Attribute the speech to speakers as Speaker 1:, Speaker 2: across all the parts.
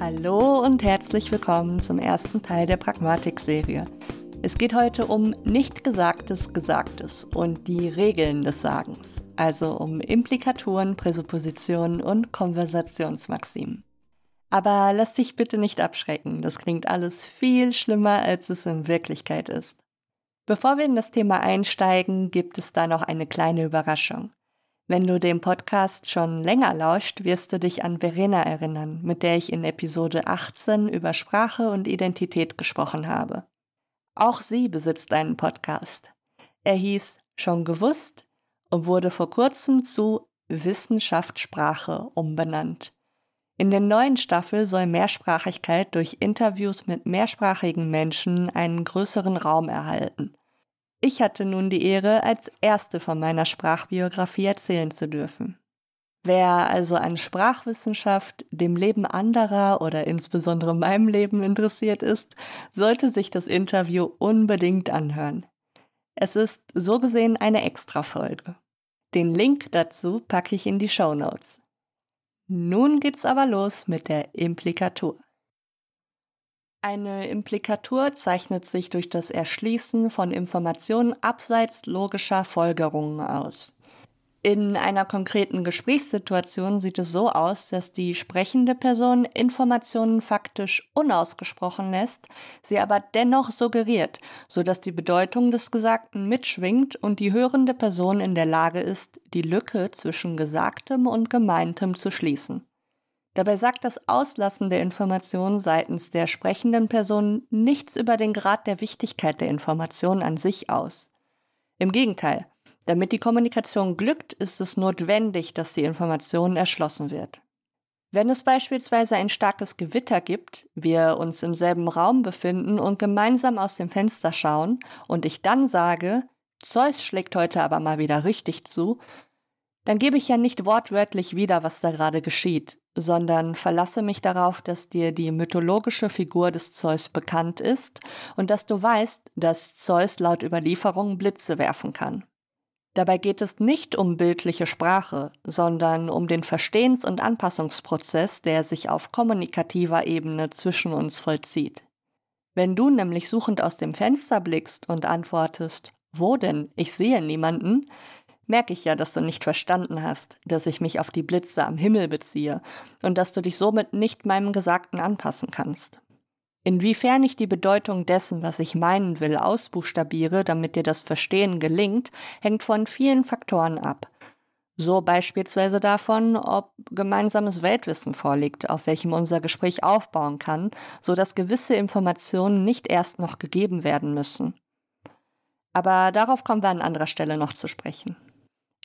Speaker 1: Hallo und herzlich willkommen zum ersten Teil der Pragmatik-Serie. Es geht heute um nicht Gesagtes Gesagtes und die Regeln des Sagens, also um Implikaturen, Präsuppositionen und Konversationsmaximen. Aber lass dich bitte nicht abschrecken, das klingt alles viel schlimmer, als es in Wirklichkeit ist. Bevor wir in das Thema einsteigen, gibt es da noch eine kleine Überraschung. Wenn du dem Podcast schon länger lauscht, wirst du dich an Verena erinnern, mit der ich in Episode 18 über Sprache und Identität gesprochen habe. Auch sie besitzt einen Podcast. Er hieß Schon gewusst und wurde vor kurzem zu Wissenschaft Sprache umbenannt. In der neuen Staffel soll Mehrsprachigkeit durch Interviews mit mehrsprachigen Menschen einen größeren Raum erhalten. Ich hatte nun die Ehre, als erste von meiner Sprachbiografie erzählen zu dürfen. Wer also an Sprachwissenschaft, dem Leben anderer oder insbesondere meinem Leben interessiert ist, sollte sich das Interview unbedingt anhören. Es ist so gesehen eine Extrafolge. Den Link dazu packe ich in die Show Notes. Nun geht's aber los mit der Implikatur. Eine Implikatur zeichnet sich durch das Erschließen von Informationen abseits logischer Folgerungen aus. In einer konkreten Gesprächssituation sieht es so aus, dass die sprechende Person Informationen faktisch unausgesprochen lässt, sie aber dennoch suggeriert, sodass die Bedeutung des Gesagten mitschwingt und die hörende Person in der Lage ist, die Lücke zwischen Gesagtem und Gemeintem zu schließen. Dabei sagt das Auslassen der Information seitens der sprechenden Person nichts über den Grad der Wichtigkeit der Information an sich aus. Im Gegenteil, damit die Kommunikation glückt, ist es notwendig, dass die Information erschlossen wird. Wenn es beispielsweise ein starkes Gewitter gibt, wir uns im selben Raum befinden und gemeinsam aus dem Fenster schauen und ich dann sage, Zeus schlägt heute aber mal wieder richtig zu, dann gebe ich ja nicht wortwörtlich wieder, was da gerade geschieht, sondern verlasse mich darauf, dass dir die mythologische Figur des Zeus bekannt ist und dass du weißt, dass Zeus laut Überlieferung Blitze werfen kann. Dabei geht es nicht um bildliche Sprache, sondern um den Verstehens- und Anpassungsprozess, der sich auf kommunikativer Ebene zwischen uns vollzieht. Wenn du nämlich suchend aus dem Fenster blickst und antwortest, wo denn? Ich sehe niemanden, merke ich ja, dass du nicht verstanden hast, dass ich mich auf die Blitze am Himmel beziehe und dass du dich somit nicht meinem Gesagten anpassen kannst. Inwiefern ich die Bedeutung dessen, was ich meinen will, ausbuchstabiere, damit dir das Verstehen gelingt, hängt von vielen Faktoren ab. So beispielsweise davon, ob gemeinsames Weltwissen vorliegt, auf welchem unser Gespräch aufbauen kann, so dass gewisse Informationen nicht erst noch gegeben werden müssen. Aber darauf kommen wir an anderer Stelle noch zu sprechen.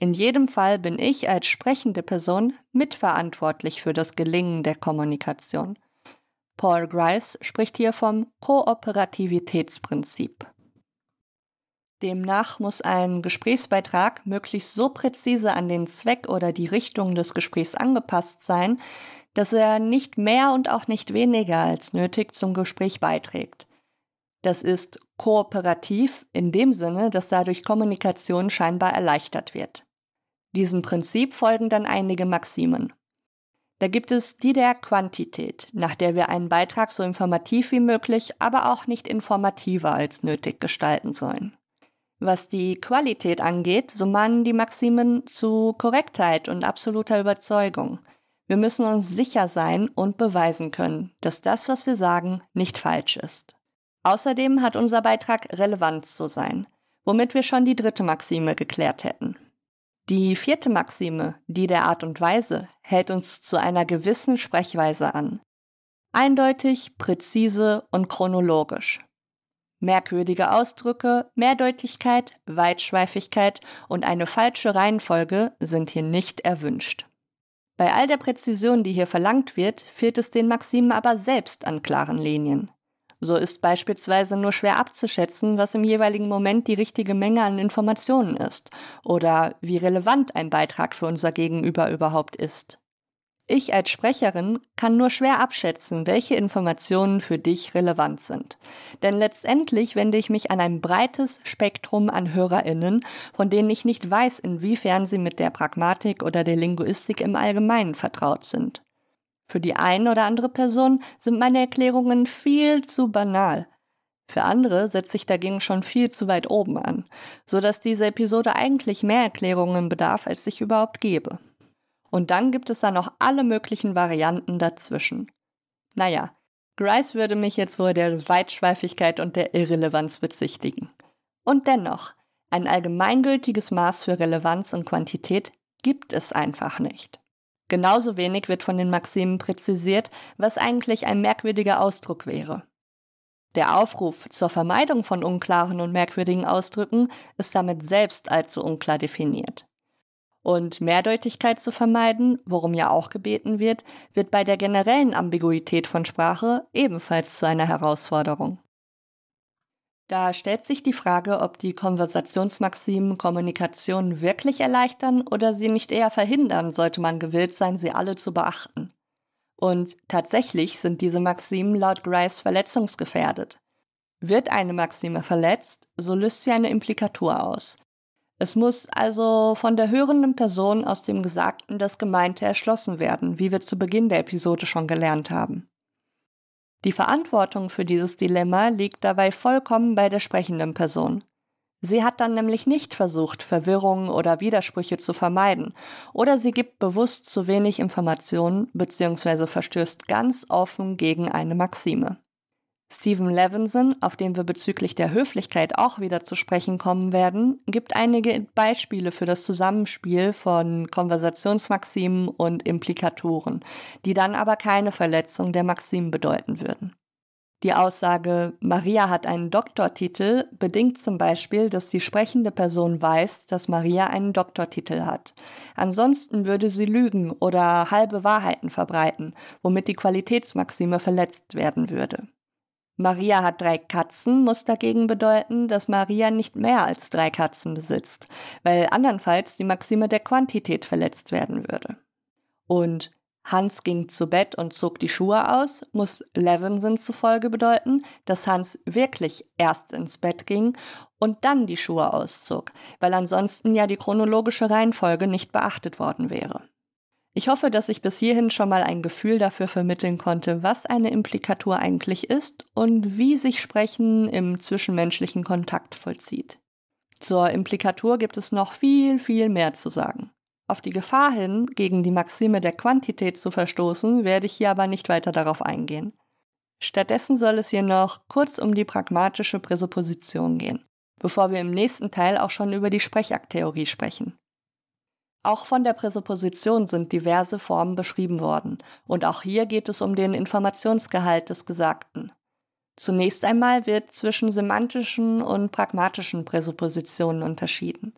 Speaker 1: In jedem Fall bin ich als sprechende Person mitverantwortlich für das Gelingen der Kommunikation. Paul Grice spricht hier vom Kooperativitätsprinzip. Demnach muss ein Gesprächsbeitrag möglichst so präzise an den Zweck oder die Richtung des Gesprächs angepasst sein, dass er nicht mehr und auch nicht weniger als nötig zum Gespräch beiträgt. Das ist kooperativ in dem Sinne, dass dadurch Kommunikation scheinbar erleichtert wird. Diesem Prinzip folgen dann einige Maximen. Da gibt es die der Quantität, nach der wir einen Beitrag so informativ wie möglich, aber auch nicht informativer als nötig gestalten sollen. Was die Qualität angeht, so mahnen die Maximen zu Korrektheit und absoluter Überzeugung. Wir müssen uns sicher sein und beweisen können, dass das, was wir sagen, nicht falsch ist. Außerdem hat unser Beitrag Relevanz zu sein, womit wir schon die dritte Maxime geklärt hätten. Die vierte Maxime, die der Art und Weise, hält uns zu einer gewissen Sprechweise an. Eindeutig, präzise und chronologisch. Merkwürdige Ausdrücke, Mehrdeutigkeit, Weitschweifigkeit und eine falsche Reihenfolge sind hier nicht erwünscht. Bei all der Präzision, die hier verlangt wird, fehlt es den Maximen aber selbst an klaren Linien. So ist beispielsweise nur schwer abzuschätzen, was im jeweiligen Moment die richtige Menge an Informationen ist oder wie relevant ein Beitrag für unser Gegenüber überhaupt ist. Ich als Sprecherin kann nur schwer abschätzen, welche Informationen für dich relevant sind. Denn letztendlich wende ich mich an ein breites Spektrum an Hörerinnen, von denen ich nicht weiß, inwiefern sie mit der Pragmatik oder der Linguistik im Allgemeinen vertraut sind. Für die eine oder andere Person sind meine Erklärungen viel zu banal. Für andere setze ich dagegen schon viel zu weit oben an, so dass diese Episode eigentlich mehr Erklärungen bedarf, als ich überhaupt gebe. Und dann gibt es da noch alle möglichen Varianten dazwischen. Naja, Grice würde mich jetzt wohl der Weitschweifigkeit und der Irrelevanz bezichtigen. Und dennoch, ein allgemeingültiges Maß für Relevanz und Quantität gibt es einfach nicht. Genauso wenig wird von den Maximen präzisiert, was eigentlich ein merkwürdiger Ausdruck wäre. Der Aufruf zur Vermeidung von unklaren und merkwürdigen Ausdrücken ist damit selbst allzu unklar definiert. Und Mehrdeutigkeit zu vermeiden, worum ja auch gebeten wird, wird bei der generellen Ambiguität von Sprache ebenfalls zu einer Herausforderung. Da stellt sich die Frage, ob die Konversationsmaximen Kommunikation wirklich erleichtern oder sie nicht eher verhindern, sollte man gewillt sein, sie alle zu beachten. Und tatsächlich sind diese Maximen laut Grice verletzungsgefährdet. Wird eine Maxime verletzt, so löst sie eine Implikatur aus. Es muss also von der hörenden Person aus dem Gesagten das Gemeinte erschlossen werden, wie wir zu Beginn der Episode schon gelernt haben. Die Verantwortung für dieses Dilemma liegt dabei vollkommen bei der sprechenden Person. Sie hat dann nämlich nicht versucht, Verwirrungen oder Widersprüche zu vermeiden, oder sie gibt bewusst zu wenig Informationen bzw. verstößt ganz offen gegen eine Maxime. Stephen Levinson, auf den wir bezüglich der Höflichkeit auch wieder zu sprechen kommen werden, gibt einige Beispiele für das Zusammenspiel von Konversationsmaximen und Implikatoren, die dann aber keine Verletzung der Maximen bedeuten würden. Die Aussage, Maria hat einen Doktortitel, bedingt zum Beispiel, dass die sprechende Person weiß, dass Maria einen Doktortitel hat. Ansonsten würde sie lügen oder halbe Wahrheiten verbreiten, womit die Qualitätsmaxime verletzt werden würde. Maria hat drei Katzen muss dagegen bedeuten, dass Maria nicht mehr als drei Katzen besitzt, weil andernfalls die Maxime der Quantität verletzt werden würde. Und Hans ging zu Bett und zog die Schuhe aus, muss Levinson zufolge bedeuten, dass Hans wirklich erst ins Bett ging und dann die Schuhe auszog, weil ansonsten ja die chronologische Reihenfolge nicht beachtet worden wäre. Ich hoffe, dass ich bis hierhin schon mal ein Gefühl dafür vermitteln konnte, was eine Implikatur eigentlich ist und wie sich Sprechen im zwischenmenschlichen Kontakt vollzieht. Zur Implikatur gibt es noch viel, viel mehr zu sagen. Auf die Gefahr hin, gegen die Maxime der Quantität zu verstoßen, werde ich hier aber nicht weiter darauf eingehen. Stattdessen soll es hier noch kurz um die pragmatische Präsupposition gehen, bevor wir im nächsten Teil auch schon über die Sprechakttheorie sprechen. Auch von der Präsupposition sind diverse Formen beschrieben worden, und auch hier geht es um den Informationsgehalt des Gesagten. Zunächst einmal wird zwischen semantischen und pragmatischen Präsuppositionen unterschieden.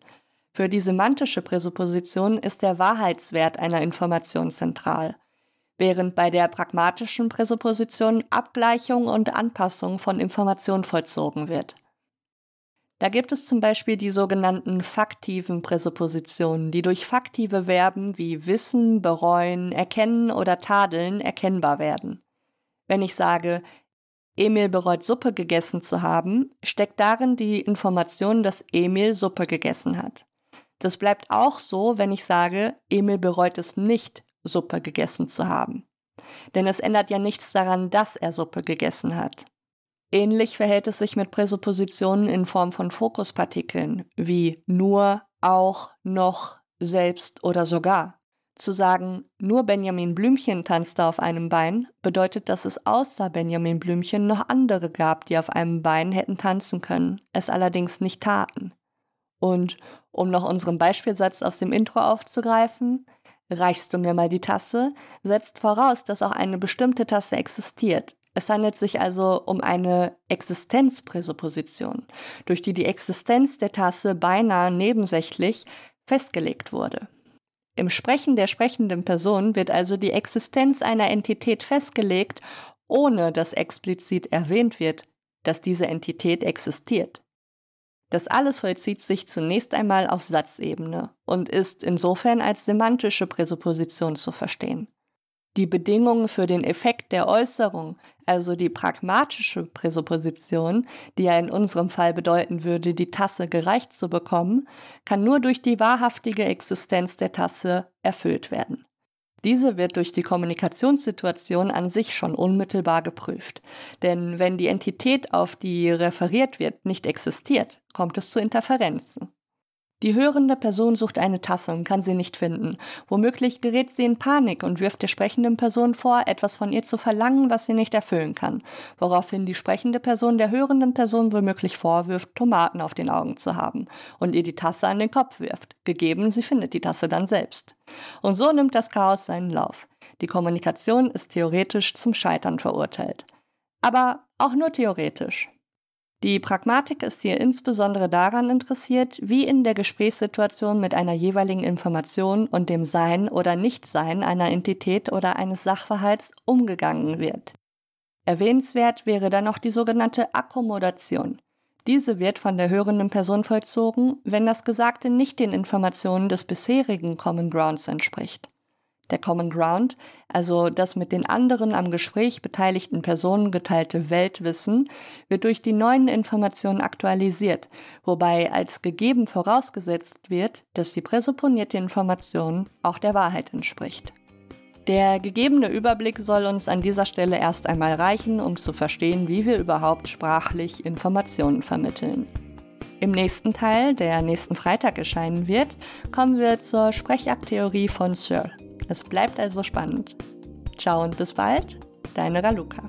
Speaker 1: Für die semantische Präsupposition ist der Wahrheitswert einer Information zentral, während bei der pragmatischen Präsupposition Abgleichung und Anpassung von Information vollzogen wird. Da gibt es zum Beispiel die sogenannten faktiven Präsuppositionen, die durch faktive Verben wie wissen, bereuen, erkennen oder tadeln erkennbar werden. Wenn ich sage, Emil bereut Suppe gegessen zu haben, steckt darin die Information, dass Emil Suppe gegessen hat. Das bleibt auch so, wenn ich sage, Emil bereut es nicht, Suppe gegessen zu haben. Denn es ändert ja nichts daran, dass er Suppe gegessen hat. Ähnlich verhält es sich mit Präsuppositionen in Form von Fokuspartikeln wie nur, auch, noch, selbst oder sogar. Zu sagen, nur Benjamin Blümchen tanzte auf einem Bein, bedeutet, dass es außer Benjamin Blümchen noch andere gab, die auf einem Bein hätten tanzen können, es allerdings nicht taten. Und um noch unseren Beispielsatz aus dem Intro aufzugreifen, reichst du mir mal die Tasse, setzt voraus, dass auch eine bestimmte Tasse existiert. Es handelt sich also um eine Existenzpräsupposition, durch die die Existenz der Tasse beinahe nebensächlich festgelegt wurde. Im Sprechen der sprechenden Person wird also die Existenz einer Entität festgelegt, ohne dass explizit erwähnt wird, dass diese Entität existiert. Das alles vollzieht sich zunächst einmal auf Satzebene und ist insofern als semantische Präsupposition zu verstehen. Die Bedingungen für den Effekt der Äußerung, also die pragmatische Präsupposition, die ja in unserem Fall bedeuten würde, die Tasse gereicht zu bekommen, kann nur durch die wahrhaftige Existenz der Tasse erfüllt werden. Diese wird durch die Kommunikationssituation an sich schon unmittelbar geprüft. Denn wenn die Entität, auf die referiert wird, nicht existiert, kommt es zu Interferenzen. Die hörende Person sucht eine Tasse und kann sie nicht finden. Womöglich gerät sie in Panik und wirft der sprechenden Person vor, etwas von ihr zu verlangen, was sie nicht erfüllen kann, woraufhin die sprechende Person der hörenden Person womöglich vorwirft, Tomaten auf den Augen zu haben und ihr die Tasse an den Kopf wirft, gegeben sie findet die Tasse dann selbst. Und so nimmt das Chaos seinen Lauf. Die Kommunikation ist theoretisch zum Scheitern verurteilt. Aber auch nur theoretisch. Die Pragmatik ist hier insbesondere daran interessiert, wie in der Gesprächssituation mit einer jeweiligen Information und dem Sein oder Nichtsein einer Entität oder eines Sachverhalts umgegangen wird. Erwähnenswert wäre dann noch die sogenannte Akkommodation. Diese wird von der hörenden Person vollzogen, wenn das Gesagte nicht den Informationen des bisherigen Common Grounds entspricht. Der Common Ground, also das mit den anderen am Gespräch beteiligten Personen geteilte Weltwissen, wird durch die neuen Informationen aktualisiert, wobei als gegeben vorausgesetzt wird, dass die präsupponierte Information auch der Wahrheit entspricht. Der gegebene Überblick soll uns an dieser Stelle erst einmal reichen, um zu verstehen, wie wir überhaupt sprachlich Informationen vermitteln. Im nächsten Teil, der nächsten Freitag erscheinen wird, kommen wir zur Sprechakttheorie von Searle. Es bleibt also spannend. Ciao und bis bald, deine Raluca.